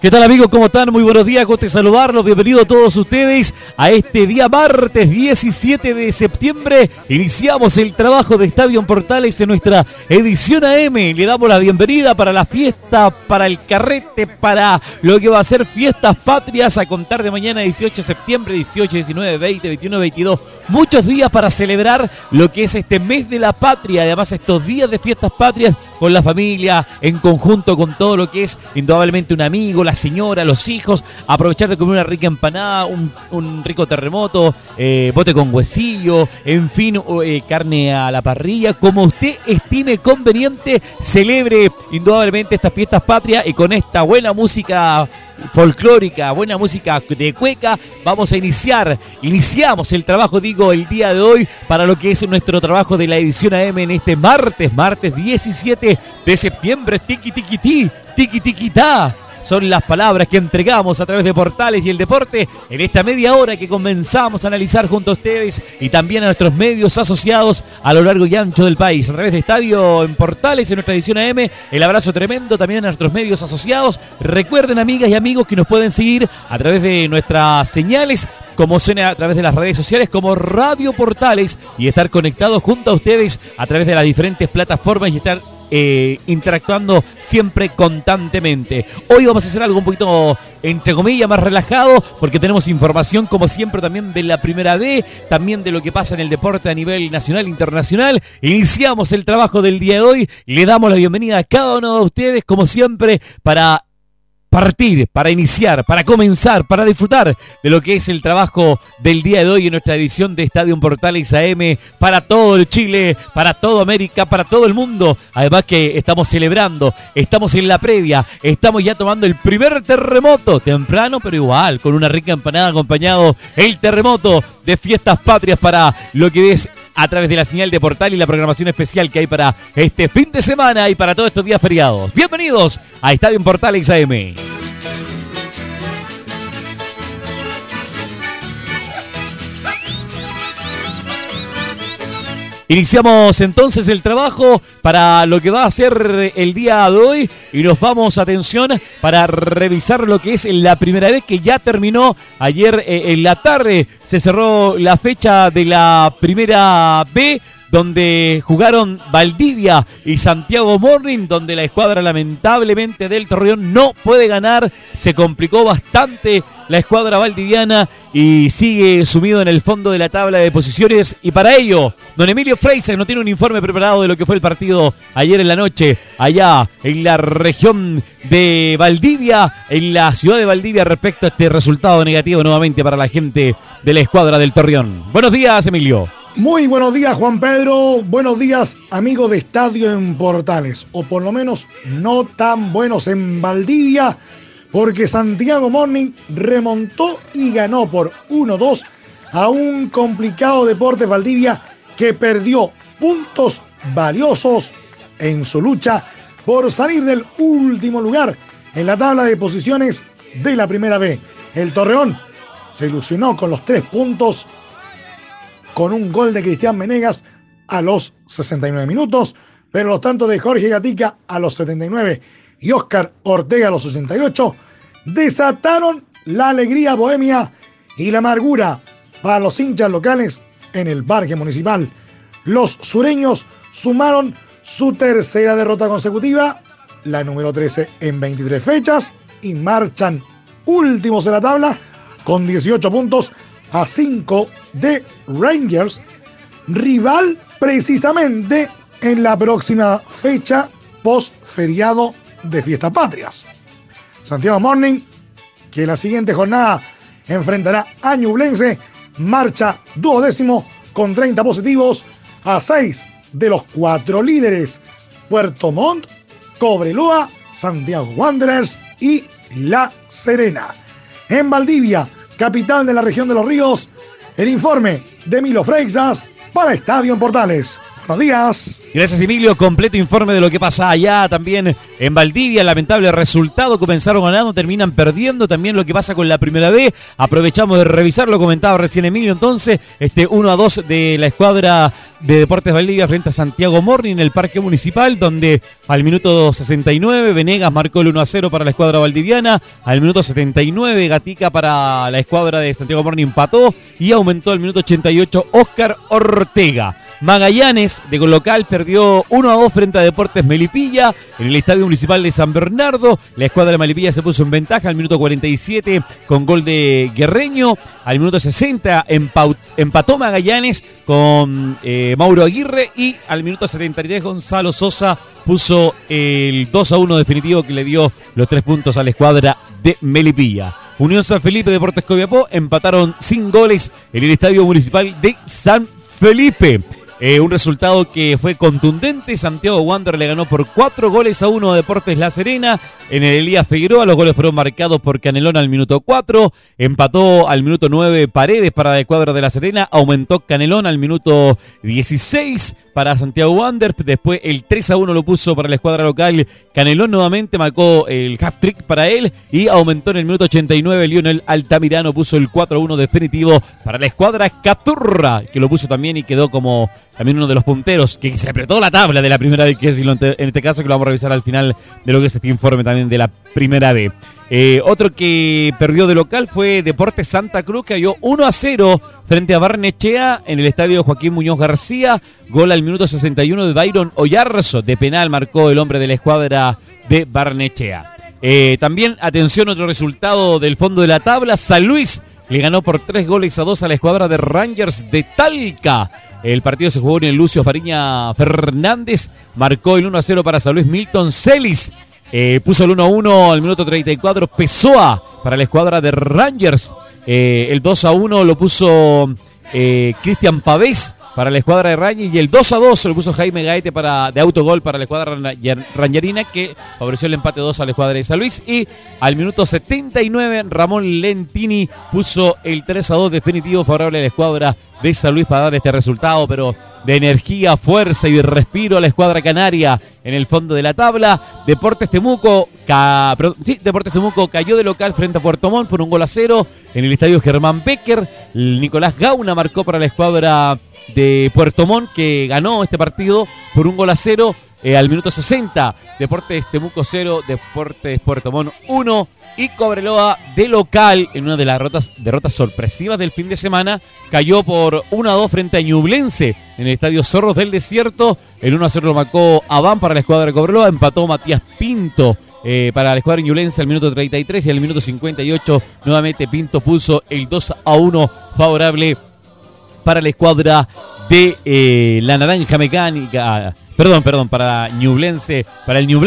¿Qué tal amigos? ¿Cómo están? Muy buenos días, gusto saludarlos. Bienvenidos todos ustedes a este día martes 17 de septiembre. Iniciamos el trabajo de Estadio Portales en nuestra edición AM. Le damos la bienvenida para la fiesta, para el carrete, para lo que va a ser fiestas patrias a contar de mañana 18 de septiembre, 18, 19, 20, 21, 22. Muchos días para celebrar lo que es este mes de la patria. Además estos días de fiestas patrias con la familia, en conjunto con todo lo que es indudablemente un amigo, la señora, los hijos, aprovechar de comer una rica empanada, un, rico terremoto, eh, bote con huesillo, en fin, eh, carne a la parrilla, como usted estime conveniente, celebre indudablemente estas fiestas patrias y con esta buena música folclórica, buena música de cueca, vamos a iniciar, iniciamos el trabajo, digo, el día de hoy para lo que es nuestro trabajo de la edición AM en este martes, martes 17 de septiembre, tiki tiki ti, tiki tiki ta son las palabras que entregamos a través de Portales y el Deporte en esta media hora que comenzamos a analizar junto a ustedes y también a nuestros medios asociados a lo largo y ancho del país. A través de Estadio en Portales, en nuestra edición AM, el abrazo tremendo también a nuestros medios asociados. Recuerden, amigas y amigos, que nos pueden seguir a través de nuestras señales como suena a través de las redes sociales como Radio Portales y estar conectados junto a ustedes a través de las diferentes plataformas y estar eh, interactuando siempre constantemente. Hoy vamos a hacer algo un poquito, entre comillas, más relajado, porque tenemos información, como siempre, también de la primera D, también de lo que pasa en el deporte a nivel nacional e internacional. Iniciamos el trabajo del día de hoy, le damos la bienvenida a cada uno de ustedes, como siempre, para partir, para iniciar, para comenzar, para disfrutar de lo que es el trabajo del día de hoy en nuestra edición de Estadio Portales AM para todo el Chile, para toda América, para todo el mundo. Además que estamos celebrando, estamos en la previa, estamos ya tomando el primer terremoto, temprano pero igual, con una rica empanada acompañado el terremoto de fiestas patrias para lo que es a través de la señal de portal y la programación especial que hay para este fin de semana y para todos estos días feriados. Bienvenidos a Estadio Portal XAM. Iniciamos entonces el trabajo para lo que va a ser el día de hoy y nos vamos, atención, para revisar lo que es la primera vez que ya terminó ayer eh, en la tarde. Se cerró la fecha de la primera B donde jugaron Valdivia y Santiago Morning, donde la escuadra lamentablemente del Torreón no puede ganar, se complicó bastante la escuadra valdiviana y sigue sumido en el fondo de la tabla de posiciones y para ello, don Emilio Freiser no tiene un informe preparado de lo que fue el partido ayer en la noche, allá en la región de Valdivia, en la ciudad de Valdivia respecto a este resultado negativo nuevamente para la gente de la escuadra del Torreón. Buenos días, Emilio. Muy buenos días, Juan Pedro. Buenos días, amigos de Estadio en Portales. O por lo menos no tan buenos en Valdivia, porque Santiago Morning remontó y ganó por 1-2 a un complicado Deporte Valdivia que perdió puntos valiosos en su lucha por salir del último lugar en la tabla de posiciones de la primera B. El Torreón se ilusionó con los tres puntos con un gol de Cristian Menegas a los 69 minutos, pero los tantos de Jorge Gatica a los 79 y Oscar Ortega a los 68 desataron la alegría bohemia y la amargura para los hinchas locales en el parque municipal. Los sureños sumaron su tercera derrota consecutiva, la número 13 en 23 fechas, y marchan últimos en la tabla con 18 puntos a 5 de Rangers, rival precisamente en la próxima fecha post feriado de Fiestas Patrias. Santiago Morning, que la siguiente jornada enfrentará a Ñublense, marcha duodécimo con 30 positivos a 6 de los cuatro líderes. Puerto Montt, Cobreloa, Santiago Wanderers y La Serena. En Valdivia, capital de la región de los ríos, el informe de Milo Freixas para Estadio en Portales. Buenos días. Gracias Emilio, completo informe de lo que pasa allá también en Valdivia, lamentable resultado, comenzaron ganando, terminan perdiendo, también lo que pasa con la primera B, aprovechamos de revisar, lo comentaba recién Emilio entonces, este 1 a 2 de la escuadra de Deportes Valdivia frente a Santiago Morning en el Parque Municipal, donde al minuto 69 Venegas marcó el 1 a 0 para la escuadra valdiviana, al minuto 79 Gatica para la escuadra de Santiago Morning empató y aumentó al minuto 88 Oscar Ortega. Magallanes de local perdió 1 a 2 frente a Deportes Melipilla en el Estadio Municipal de San Bernardo. La escuadra de Melipilla se puso en ventaja al minuto 47 con gol de Guerreño. Al minuto 60 empató Magallanes con eh, Mauro Aguirre y al minuto 73 Gonzalo Sosa puso el 2 a 1 definitivo que le dio los tres puntos a la escuadra de Melipilla. Unión San Felipe Deportes Coviapó empataron sin goles en el Estadio Municipal de San Felipe. Eh, un resultado que fue contundente. Santiago Wander le ganó por cuatro goles a uno a Deportes La Serena. En el Elías Figueroa los goles fueron marcados por Canelón al minuto 4. Empató al minuto 9 Paredes para el cuadro de La Serena. Aumentó Canelón al minuto 16 para Santiago Wander. Después el 3 a 1 lo puso para la escuadra local. Canelón nuevamente marcó el half trick para él. Y aumentó en el minuto 89. Lionel Altamirano puso el 4 a 1 definitivo para la escuadra Caturra. Que lo puso también y quedó como también uno de los punteros que se apretó la tabla de la primera vez, que en este caso que lo vamos a revisar al final de lo que es este informe también de la primera B. Eh, otro que perdió de local fue Deportes Santa Cruz, que cayó 1 a 0 frente a Barnechea en el estadio Joaquín Muñoz García. Gol al minuto 61 de Byron Oyarzo. De penal marcó el hombre de la escuadra de Barnechea. Eh, también, atención, otro resultado del fondo de la tabla. San Luis le ganó por 3 goles a 2 a la escuadra de Rangers de Talca. El partido se jugó en el Lucio Fariña Fernández. Marcó el 1 a 0 para San Luis Milton Celis. Eh, puso el 1 a 1 al minuto 34. Pessoa para la escuadra de Rangers. Eh, el 2 a 1 lo puso eh, Cristian Pavés para la escuadra de Rangers y el 2 a 2 lo puso Jaime Gaete para, de autogol para la escuadra rangerina que favoreció el empate 2 a la escuadra de San Luis y al minuto 79 Ramón Lentini puso el 3 a 2 definitivo favorable a la escuadra de San Luis para dar este resultado, pero de energía, fuerza y respiro a la escuadra canaria en el fondo de la tabla. Deportes Temuco, Deportes Temuco cayó de local frente a Puerto Montt por un gol a cero en el estadio Germán Becker. Nicolás Gauna marcó para la escuadra de Puerto Montt que ganó este partido por un gol a cero eh, al minuto 60. Deportes Temuco 0, Deportes Puerto Montt 1 y Cobreloa de local en una de las derrotas, sorpresivas del fin de semana cayó por 1 a 2 frente a Ñublense en el estadio Zorros del Desierto. El 1 a 0 lo marcó Aván para la escuadra de Cobreloa, empató Matías Pinto. Eh, para la escuadra Ñublense al minuto 33 y al minuto 58 nuevamente Pinto puso el 2 a 1 favorable para la escuadra de eh, la Naranja Mecánica. Perdón, perdón, para Ñublense, para el New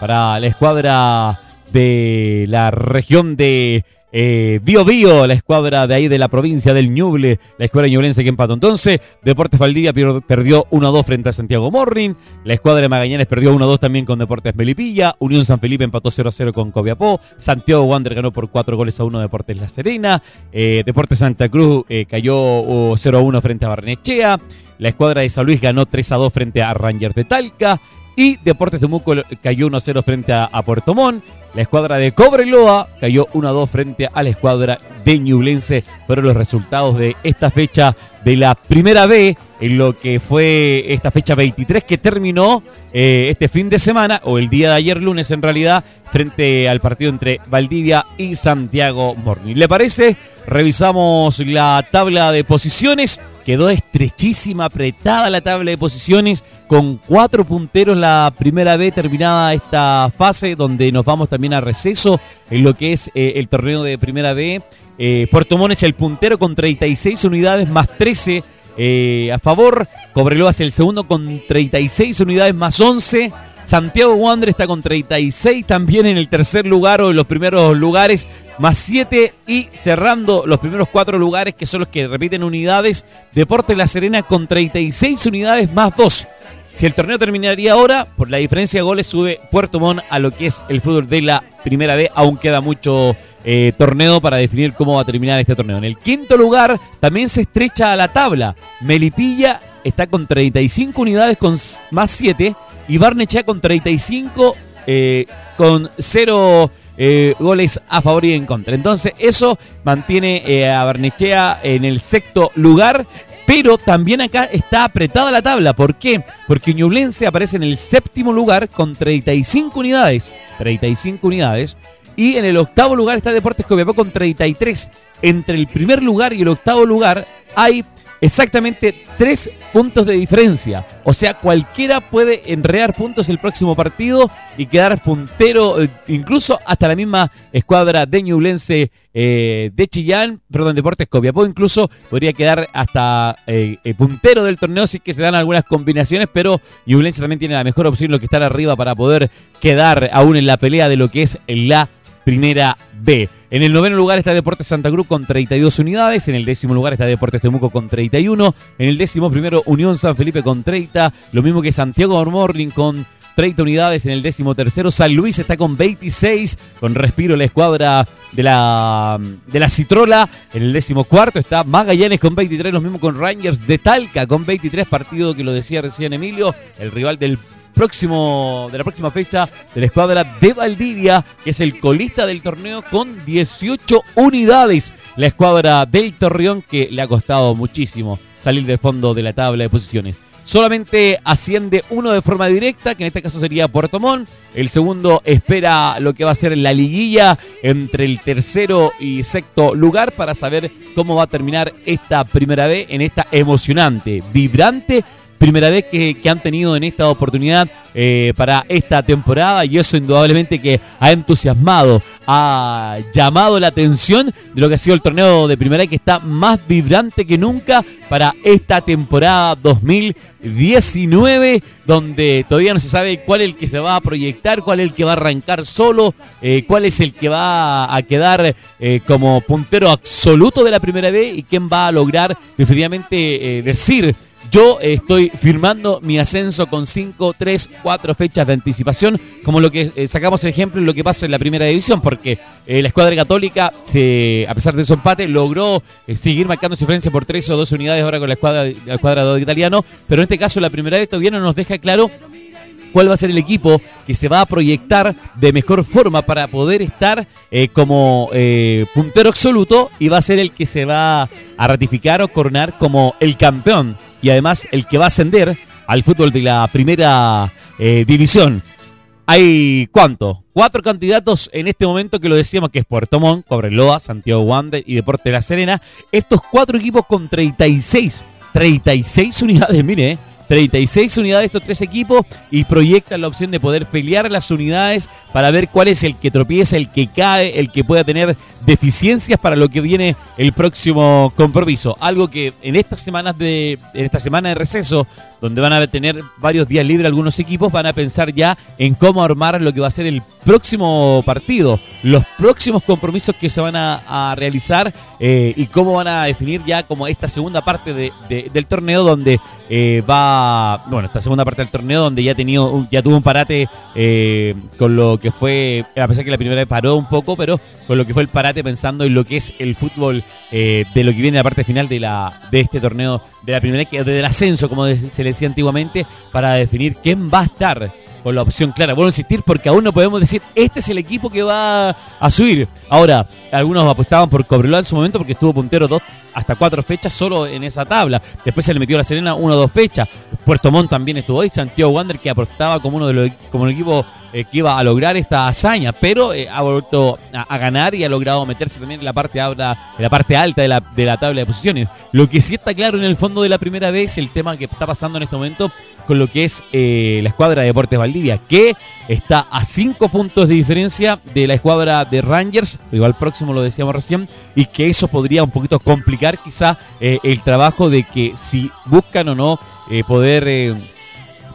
para la escuadra de la región de eh, Bio Bio, la escuadra de ahí de la provincia del Ñuble, la escuadra ñublense que empató. Entonces, Deportes Valdivia perdió 1-2 frente a Santiago Morning, la escuadra de Magallanes perdió 1-2 también con Deportes Melipilla, Unión San Felipe empató 0-0 con Coviapó, Santiago Wander ganó por 4 goles a 1 Deportes La Serena, eh, Deportes Santa Cruz eh, cayó 0-1 frente a Barnechea, la escuadra de San Luis ganó 3-2 frente a Rangers de Talca, y Deportes Temuco cayó 1-0 frente a, Puerto Montt. La escuadra de Cobreloa cayó 1-2 frente a la escuadra de Ñublense. Fueron los resultados de esta fecha de la primera B, en lo que fue esta fecha 23 que terminó eh, este fin de semana, o el día de ayer lunes en realidad, frente al partido entre Valdivia y Santiago Morning. ¿Le parece? Revisamos la tabla de posiciones. Quedó estrechísima, apretada la tabla de posiciones, con cuatro punteros la primera vez terminada esta fase, donde nos vamos también a receso en lo que es eh, el torneo de primera B. Eh, Puerto Montt es el puntero con 36 unidades más 13 eh, a favor. Cobreloa es el segundo con 36 unidades más 11. Santiago Wander está con 36 también en el tercer lugar o en los primeros lugares más 7 y cerrando los primeros cuatro lugares que son los que repiten unidades. Deporte La Serena con 36 unidades más 2. Si el torneo terminaría ahora, por la diferencia de goles sube Puerto Montt a lo que es el fútbol de la primera B. Aún queda mucho eh, torneo para definir cómo va a terminar este torneo. En el quinto lugar también se estrecha a la tabla. Melipilla está con 35 unidades con más 7 y Barnechea con 35 eh, con 0 eh, goles a favor y en contra. Entonces eso mantiene a Barnechea en el sexto lugar pero también acá está apretada la tabla. ¿Por qué? Porque Ñublense aparece en el séptimo lugar con 35 unidades. 35 unidades. Y en el octavo lugar está Deportes Copiapó con 33. Entre el primer lugar y el octavo lugar hay exactamente tres puntos de diferencia. O sea, cualquiera puede enrear puntos el próximo partido y quedar puntero, eh, incluso hasta la misma escuadra de Ñublense eh, de Chillán, perdón, Deportes Copiapó, incluso podría quedar hasta eh, puntero del torneo si que se dan algunas combinaciones, pero Ñublense también tiene la mejor opción, lo que está arriba para poder quedar aún en la pelea de lo que es la Primera B. En el noveno lugar está Deportes Santa Cruz con 32 unidades. En el décimo lugar está Deportes Temuco con 31. En el décimo primero Unión San Felipe con 30. Lo mismo que Santiago Morning con 30 unidades. En el décimo tercero San Luis está con 26. Con respiro la escuadra de la, de la Citrola. En el décimo cuarto está Magallanes con 23. Lo mismo con Rangers de Talca con 23. Partido que lo decía recién Emilio. El rival del próximo, de la próxima fecha de la escuadra de Valdivia, que es el colista del torneo con 18 unidades. La escuadra del Torreón que le ha costado muchísimo salir del fondo de la tabla de posiciones. Solamente asciende uno de forma directa, que en este caso sería Puerto Montt. El segundo espera lo que va a ser la liguilla entre el tercero y sexto lugar para saber cómo va a terminar esta primera vez en esta emocionante, vibrante primera vez que, han tenido en esta oportunidad eh, para esta temporada y eso indudablemente que ha entusiasmado, ha llamado la atención de lo que ha sido el torneo de primera que está más vibrante que nunca para esta temporada 2019 donde todavía no se sabe cuál es el que se va a proyectar, cuál es el que va a arrancar solo, eh, cuál es el que va a quedar eh, como puntero absoluto de la primera vez y quién va a lograr definitivamente decir yo estoy firmando mi ascenso con 5, 3, 4 fechas de anticipación, como lo que eh, sacamos el ejemplo en lo que pasa en la primera división, porque eh, la escuadra católica, a pesar de su empate, logró eh, seguir marcando su diferencia por 3 o 2 unidades ahora con la escuadra, la escuadra italiano, pero en este caso la primera vez todavía no nos deja claro cuál va a ser el equipo que se va a proyectar de mejor forma para poder estar como puntero absoluto y va a ser el que se va a ratificar o coronar como el campeón y además el que va a ascender al fútbol de la primera eh, división. Hay cuánto? Cuatro candidatos en este momento que lo decíamos que es Puerto Montt, Cobreloa, Santiago Wander y Deporte de la Serena. Estos cuatro equipos con 36, 36 unidades, mire, 36 unidades estos tres equipos y proyectan la opción de poder pelear las unidades para ver cuál es el que tropieza, el que cae, el que pueda tener deficiencias para lo que viene el próximo compromiso. Algo que en estas semanas de en esta semana de receso, donde van a tener varios días libres algunos equipos, van a pensar ya en cómo armar lo que va a ser el próximo partido, los próximos compromisos que se van a, realizar eh, y cómo van a definir ya como esta segunda parte del torneo donde eh, va, bueno, esta segunda parte del torneo donde ya, tenido, ya tuvo un parate eh, con lo que fue, a pesar que la primera vez paró un poco, pero con lo que fue el parate pensando en lo que es el fútbol de lo que viene la parte final de, la, de este torneo, de la primera que del ascenso, como se le decía antiguamente, para definir quién va a estar con la opción clara. Bueno, insistir porque aún no podemos decir este es el equipo que va a subir. Ahora, algunos apostaban por Cobreloa en su momento porque estuvo puntero dos hasta cuatro fechas solo en esa tabla. Después se le metió la Serena una o dos fechas. Puerto Montt también estuvo ahí. Santiago Wander que apostaba como uno de los como el equipo eh, que iba a lograr esta hazaña, pero eh, ha vuelto a, ganar y ha logrado meterse también en la parte alta, en la parte alta de la, de la tabla de posiciones. Lo que sí está claro en el fondo de la primera vez, el tema que está pasando en este momento con lo que es eh, la escuadra de Deportes Valdivia, que está a cinco puntos de diferencia de la escuadra de Rangers, igual próximo lo decíamos recién, y que eso podría un poquito complicar quizá eh, el trabajo de que si buscan o no eh, poder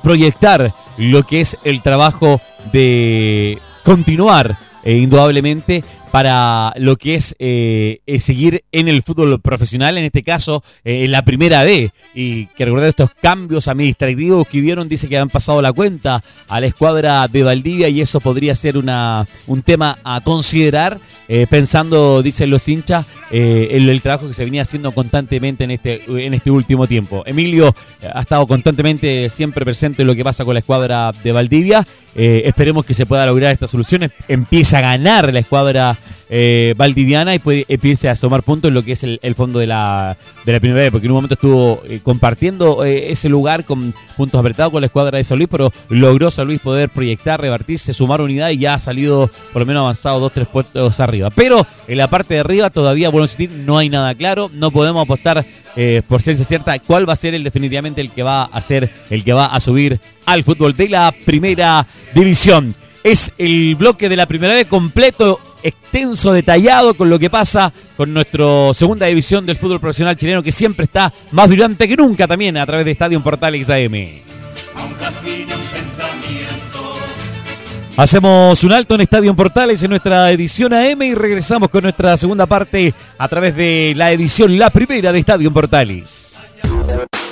proyectar lo que es el trabajo de continuar indudablemente para lo que es eh, seguir en el fútbol profesional, en este caso eh, en la primera B. Y que recordar estos cambios administrativos que vieron, dice que han pasado la cuenta a la escuadra de Valdivia y eso podría ser una, un tema a considerar, eh, pensando, dicen los hinchas, en el trabajo que se venía haciendo constantemente en este, en este último tiempo. Emilio ha estado constantemente siempre presente en lo que pasa con la escuadra de Valdivia. esperemos que se pueda lograr estas soluciones. Empieza a ganar la escuadra eh, valdiviana y puede, empiece a sumar puntos en lo que es el, fondo de la, de la primera vez, porque en un momento estuvo eh, compartiendo eh, ese lugar con puntos apretados con la escuadra de San Luis, pero logró San Luis poder proyectar, revertirse, sumar unidad y ya ha salido por lo menos avanzado dos, tres puestos arriba. Pero en la parte de arriba todavía, bueno decir, no hay nada claro, no podemos apostar por ciencia cierta cuál va a ser el definitivamente el que va a ser el que va a subir al fútbol de la primera división. Es el bloque de la primera vez completo extenso, detallado con lo que pasa con nuestra segunda división del fútbol profesional chileno que siempre está más vibrante que nunca también a través de Estadio Portal XAM. Hacemos un alto en Estadio Portales en nuestra edición AM y regresamos con nuestra segunda parte a través de la edición La Primera de Estadio Portales.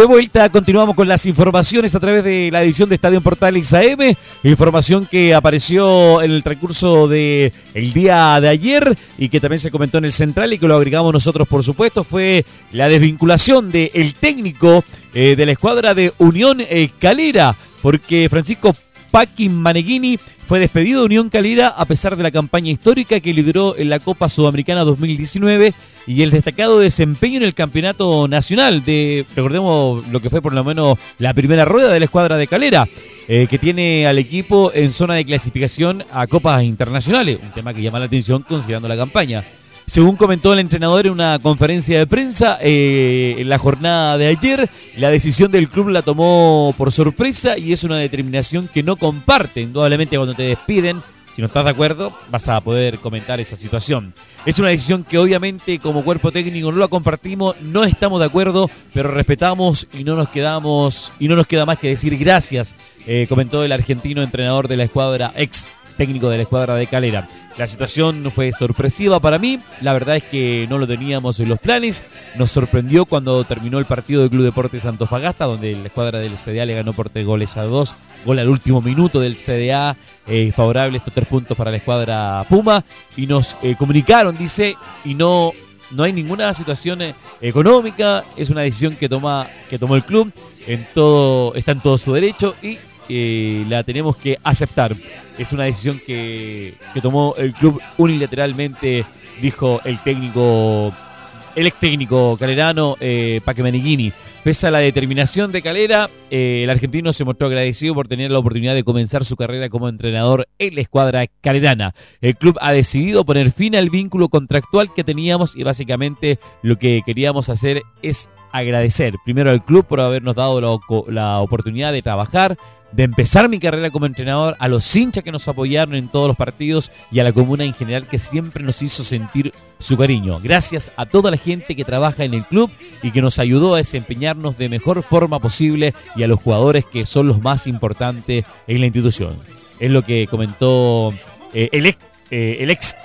De vuelta, continuamos con las informaciones a través de la edición de Estadio Portales AM. Información que apareció en el recurso del el día de ayer y que también se comentó en el central y que lo agregamos nosotros, por supuesto, fue la desvinculación del técnico eh, de la escuadra de Unión eh, Calera, porque Francisco Paqui Maneghini fue despedido de Unión Calera a pesar de la campaña histórica que lideró en la Copa Sudamericana 2019 y el destacado desempeño en el campeonato nacional de, recordemos lo que fue por lo menos la primera rueda de la escuadra de Calera, eh, que tiene al equipo en zona de clasificación a copas internacionales, un tema que llama la atención considerando la campaña. Según comentó el entrenador en una conferencia de prensa eh, en la jornada de ayer, la decisión del club la tomó por sorpresa y es una determinación que no comparte. Indudablemente cuando te despiden, si no estás de acuerdo, vas a poder comentar esa situación. Es una decisión que obviamente como cuerpo técnico no la compartimos, no estamos de acuerdo, pero respetamos y no nos quedamos y no nos queda más que decir gracias, eh, comentó el argentino entrenador de la escuadra ex técnico de la escuadra de Calera. La situación fue sorpresiva para mí, la verdad es que no lo teníamos en los planes, nos sorprendió cuando terminó el partido del Club Deportes Antofagasta, donde la escuadra del CDA le ganó por tres goles a dos, gol al último minuto del CDA, eh, favorable estos tres puntos para la escuadra Puma, y nos eh, comunicaron, dice, y no no hay ninguna situación eh, económica, es una decisión que toma que tomó el club, en todo está en todo su derecho y la tenemos que aceptar. Es una decisión que, tomó el club unilateralmente, dijo el técnico, el ex técnico calerano eh, Paque Meneghini. Pese a la determinación de Calera, eh, el argentino se mostró agradecido por tener la oportunidad de comenzar su carrera como entrenador en la escuadra calerana. El club ha decidido poner fin al vínculo contractual que teníamos y básicamente lo que queríamos hacer es agradecer primero al club por habernos dado la, la oportunidad de trabajar, de empezar mi carrera como entrenador, a los hinchas que nos apoyaron en todos los partidos y a la comuna en general que siempre nos hizo sentir su cariño. Gracias a toda la gente que trabaja en el club y que nos ayudó a desempeñarnos de mejor forma posible y a los jugadores que son los más importantes en la institución. Es lo que comentó eh, el, ex, eh, el ex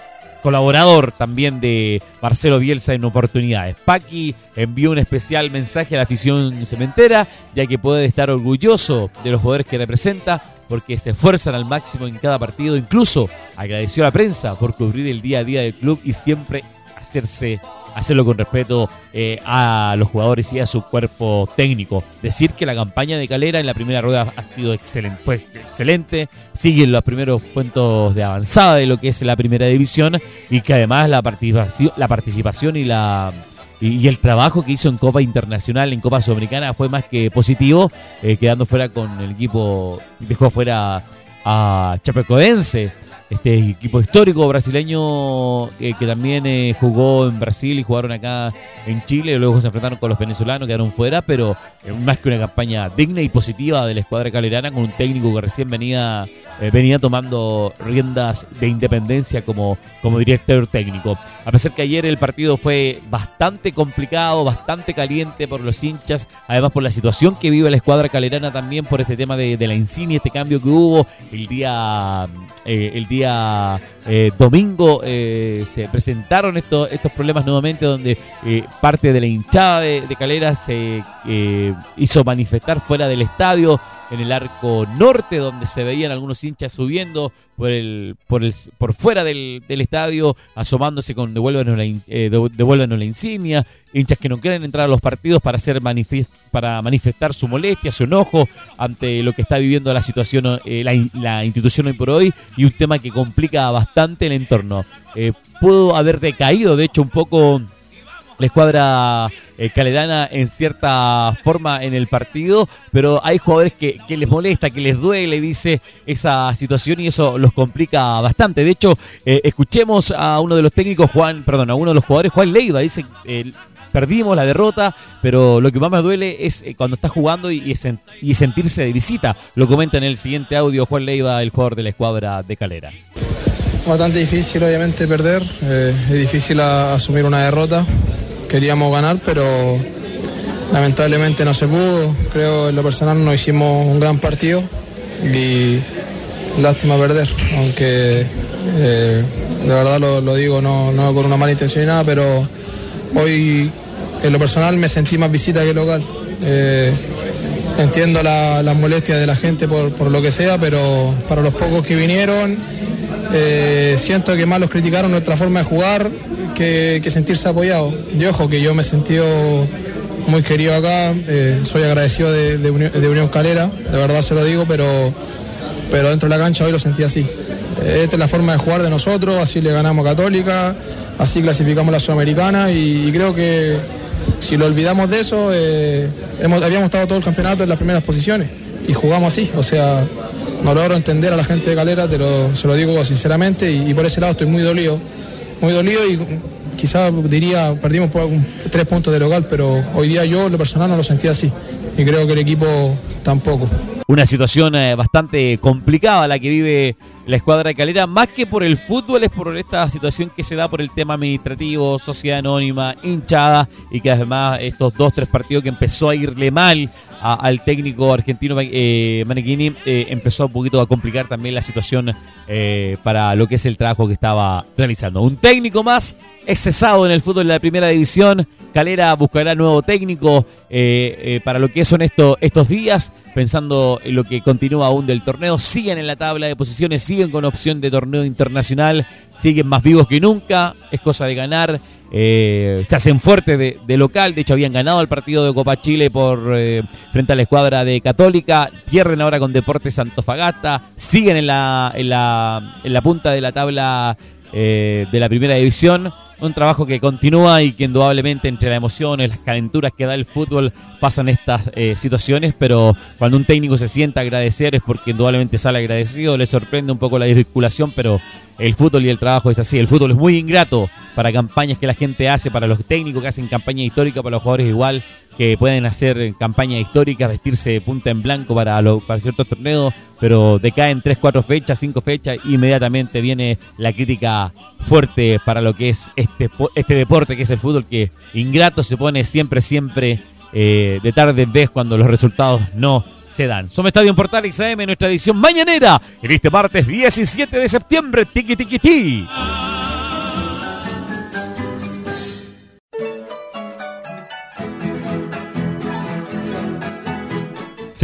colaborador también de Marcelo Bielsa en oportunidades. Paqui envió un especial mensaje a la afición cementera, ya que puede estar orgulloso de los jugadores que representa, porque se esfuerzan al máximo en cada partido. Incluso agradeció a la prensa por cubrir el día a día del club y siempre hacerse hacerlo con respeto eh, a los jugadores y a su cuerpo técnico. Decir que la campaña de Calera en la primera rueda ha sido excelente, fue excelente, siguen los primeros puntos de avanzada de lo que es la primera división y que además la participación, la participación y la y, el trabajo que hizo en Copa Internacional, en Copa Sudamericana, fue más que positivo, eh, quedando fuera con el equipo, dejó fuera a Chapecoense este equipo histórico brasileño eh, que también eh, jugó en Brasil y jugaron acá en Chile, luego se enfrentaron con los venezolanos, quedaron fuera, pero más que una campaña digna y positiva de la escuadra calerana con un técnico que recién venía, eh, venía tomando riendas de independencia como, como director técnico. A pesar que ayer el partido fue bastante complicado, bastante caliente por los hinchas, además por la situación que vive la escuadra calerana también por este tema de, la insignia, este cambio que hubo el día, el día día eh, domingo eh, se presentaron estos, estos problemas nuevamente donde eh, parte de la hinchada de, Calera se hizo manifestar fuera del estadio en el arco norte, donde se veían algunos hinchas subiendo por el, por el, por fuera del, estadio, asomándose con devuélvenos la, eh, la insignia, hinchas que no quieren entrar a los partidos para hacer para manifestar su molestia, su enojo ante lo que está viviendo la situación, eh, la, la, institución hoy por hoy, y un tema que complica bastante el entorno. Eh, pudo haber decaído, de hecho, un poco la escuadra eh, calerana en cierta forma en el partido, pero hay jugadores que, les molesta, que les duele, dice esa situación y eso los complica bastante. De hecho, eh, escuchemos a uno de los técnicos, Juan, perdón, a uno de los jugadores, Juan Leiva, dice, eh, perdimos la derrota, pero lo que más me duele es cuando está jugando y, y, sentirse de visita. Lo comenta en el siguiente audio Juan Leiva, el jugador de la escuadra de Calera. Bastante difícil, obviamente, perder. es difícil asumir una derrota queríamos ganar, pero lamentablemente no se pudo. Creo en lo personal no hicimos un gran partido y lástima perder, aunque eh, de verdad lo, digo no, no, con una mala intención ni nada, pero hoy en lo personal me sentí más visita que local. Eh, entiendo las molestias de la gente por, lo que sea, pero para los pocos que vinieron, eh, siento que más los criticaron nuestra forma de jugar, que, sentirse apoyado. Yo, ojo, que yo me he sentido muy querido acá, eh, soy agradecido de, Unión, Calera, de verdad se lo digo, pero, pero dentro de la cancha hoy lo sentí así. Eh, esta es la forma de jugar de nosotros, así le ganamos a Católica, así clasificamos la Sudamericana y, creo que si lo olvidamos de eso, habíamos estado todo el campeonato en las primeras posiciones y jugamos así, o sea, no logro entender a la gente de Calera, te se lo digo sinceramente y por ese lado estoy muy dolido muy dolido y quizás diría, perdimos por tres puntos de local, pero hoy día yo, lo personal, no lo sentía así. Y creo que el equipo tampoco. Una situación eh, bastante complicada la que vive la escuadra de Calera, más que por el fútbol, es por esta situación que se da por el tema administrativo, sociedad anónima, hinchada, y que además estos dos, tres partidos que empezó a irle mal al técnico argentino eh, eh, empezó un poquito a complicar también la situación eh, para lo que es el trabajo que estaba realizando. Un técnico más es cesado en el fútbol de la primera división. Calera buscará nuevo técnico eh, para lo que son estos días, pensando en lo que continúa aún del torneo. Siguen en la tabla de posiciones, siguen con opción de torneo internacional, siguen más vivos que nunca. Es cosa de ganar eh, se hacen fuertes de, local, de hecho habían ganado el partido de Copa Chile por eh, frente a la escuadra de Católica, pierden ahora con Deportes Antofagasta, siguen en la, en la, en la punta de la tabla eh, de la primera división. Un trabajo que continúa y que indudablemente entre las emociones, las calenturas que da el fútbol pasan estas situaciones, pero cuando un técnico se sienta a agradecer es porque indudablemente sale agradecido, le sorprende un poco la desvinculación, pero el fútbol y el trabajo es así. El fútbol es muy ingrato para campañas que la gente hace, para los técnicos que hacen campaña histórica, para los jugadores igual. que pueden hacer campañas históricas, vestirse de punta en blanco para, para ciertos torneos, pero decaen 3, 4 fechas, 5 fechas, inmediatamente viene la crítica fuerte para lo que es este, este deporte que es el fútbol, que ingrato se pone siempre, siempre eh, de tarde en vez cuando los resultados no se dan. Somos Estadio Portal XAM, nuestra edición mañanera, en este martes 17 de septiembre, tiki tiki ti.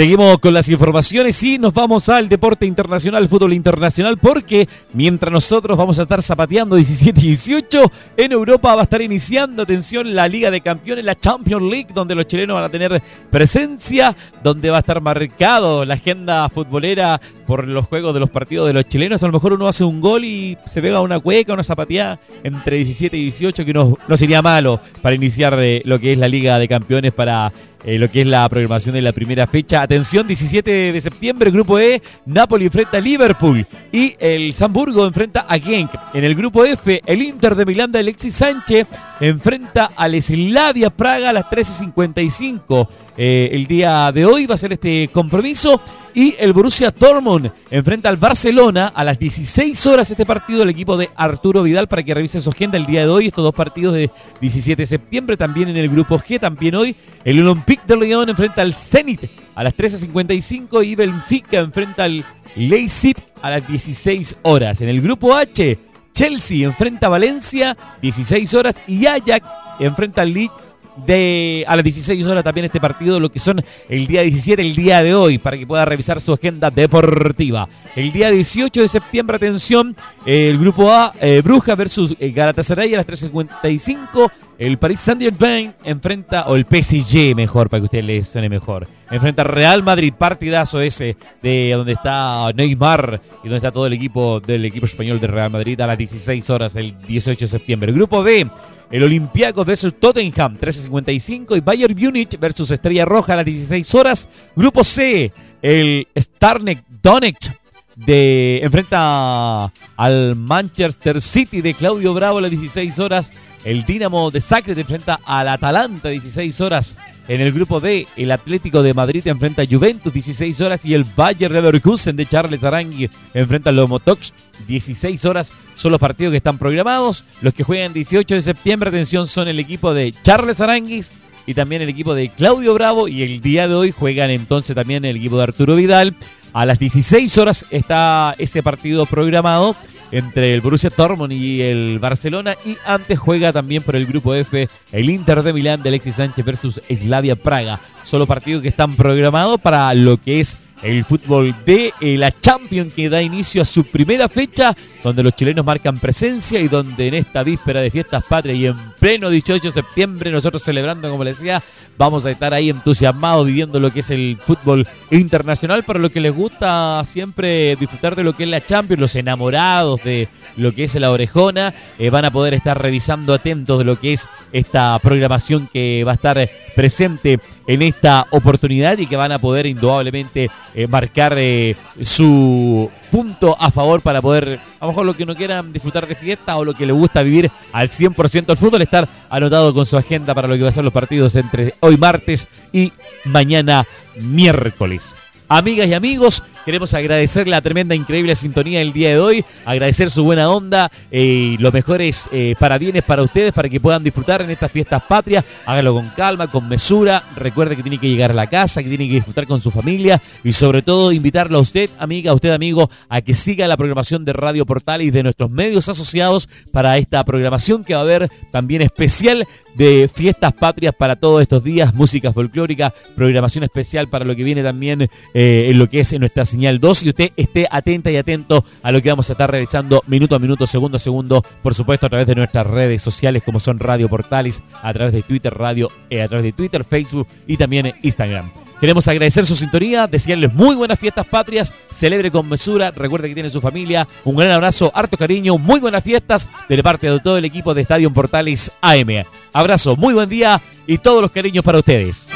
Seguimos con las informaciones y nos vamos al deporte internacional, fútbol internacional, porque mientras nosotros vamos a estar zapateando 17 y 18, en Europa va a estar iniciando, atención, la Liga de Campeones, la Champions League, donde los chilenos van a tener presencia, donde va a estar marcado la agenda futbolera por los juegos de los partidos de los chilenos. A lo mejor uno hace un gol y se pega una cueca, una zapateada entre 17 y 18, que no, no sería malo para iniciar eh, lo que es la Liga de Campeones para eh, lo que es la programación de la primera fecha. Atención, 17 de septiembre, grupo E, Napoli enfrenta a Liverpool y el Hamburgo enfrenta a Genk. En el grupo F, el Inter de Milán de Alexis Sánchez enfrenta al Slavia Praga a las 13.55. Eh, el día de hoy va a ser este compromiso y el Borussia Dortmund enfrenta al Barcelona a las 16 horas este partido el equipo de Arturo Vidal para que revise su agenda el día de hoy. Estos dos partidos de 17 de septiembre también en el grupo G también hoy el Olympique de Lyon enfrenta al Zenit a las 13.55 y Benfica enfrenta al Leipzig a las 16 horas. En el grupo H Chelsea enfrenta a Valencia 16 horas y Ajax enfrenta al Leeds de a las 16 horas también este partido, lo que son el día 17, el día de hoy, para que pueda revisar su agenda deportiva. El día 18 de septiembre, atención, el grupo A, eh, Bruja versus eh, Galatasaray a las 3.55. El Paris Saint-Germain enfrenta, o el PSG mejor, para que a usted le suene mejor, enfrenta Real Madrid, partidazo ese de donde está Neymar y donde está todo el equipo del equipo español de Real Madrid a las 16 horas el 18 de septiembre. Grupo B, el Olympiacos versus Tottenham, 13.55. Y Bayern Munich versus Estrella Roja a las 16 horas. Grupo C, el Starnek Donetsk de, enfrenta al Manchester City de Claudio Bravo a las 16 horas. El Dinamo de Zagreb enfrenta al Atalanta 16 horas. En el grupo D, el Atlético de Madrid enfrenta a Juventus 16 horas y el Bayer Leverkusen de Charles Arangui enfrenta al Lomotox 16 horas. Son los partidos que están programados. Los que juegan 18 de septiembre, atención, son el equipo de Charles Aranguis y también el equipo de Claudio Bravo. Y el día de hoy juegan entonces también el equipo de Arturo Vidal. A las 16 horas está ese partido programado entre el Borussia Dortmund y el Barcelona y antes juega también por el grupo F el Inter de Milán de Alexis Sánchez versus Slavia Praga. Solo partidos que están programados para lo que es el fútbol de eh, la Champions que da inicio a su primera fecha, donde los chilenos marcan presencia y donde en esta víspera de fiestas patrias y en pleno 18 de septiembre, nosotros celebrando, como les decía, vamos a estar ahí entusiasmados viviendo lo que es el fútbol internacional, para lo que les gusta siempre disfrutar de lo que es la Champions, los enamorados de lo que es la orejona, eh, van a poder estar revisando atentos de lo que es esta programación que va a estar presente en esta oportunidad y que van a poder indudablemente eh, marcar eh, su punto a favor para poder, a lo mejor lo que no quieran disfrutar de fiesta o lo que le gusta vivir al 100% el fútbol, estar anotado con su agenda para lo que va a ser los partidos entre hoy martes y mañana miércoles. Amigas y amigos, queremos agradecer la tremenda, increíble sintonía del día de hoy, agradecer su buena onda y los mejores eh, parabienes para ustedes para que puedan disfrutar en estas fiestas patrias. Hágalo con calma, con mesura. Recuerde que tiene que llegar a la casa, que tiene que disfrutar con su familia y sobre todo invitarlo a usted, amiga, a usted, amigo, a que siga la programación de Radio Portal y de nuestros medios asociados para esta programación que va a haber también especial de fiestas patrias para todos estos días, música folclórica, programación especial para lo que viene también eh, en lo que es nuestra señal 2 y usted esté atenta y atento a lo que vamos a estar realizando minuto a minuto, segundo a segundo, por supuesto a través de nuestras redes sociales como son Radio Portales, a través de Twitter Radio, eh, a través de Twitter, Facebook y también Instagram. Queremos agradecer su sintonía, desearles muy buenas fiestas patrias, celebre con mesura, recuerde que tiene su familia, un gran abrazo, harto cariño, muy buenas fiestas de parte de todo el equipo de Estadio Portales AM. Abrazo, muy buen día y todos los cariños para ustedes.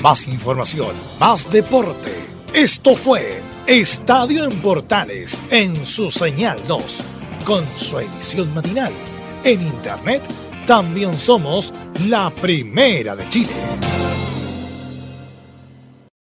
Más información, más deporte. Esto fue Estadio en Portales en su señal 2, con su edición matinal, en internet también somos la primera de Chile.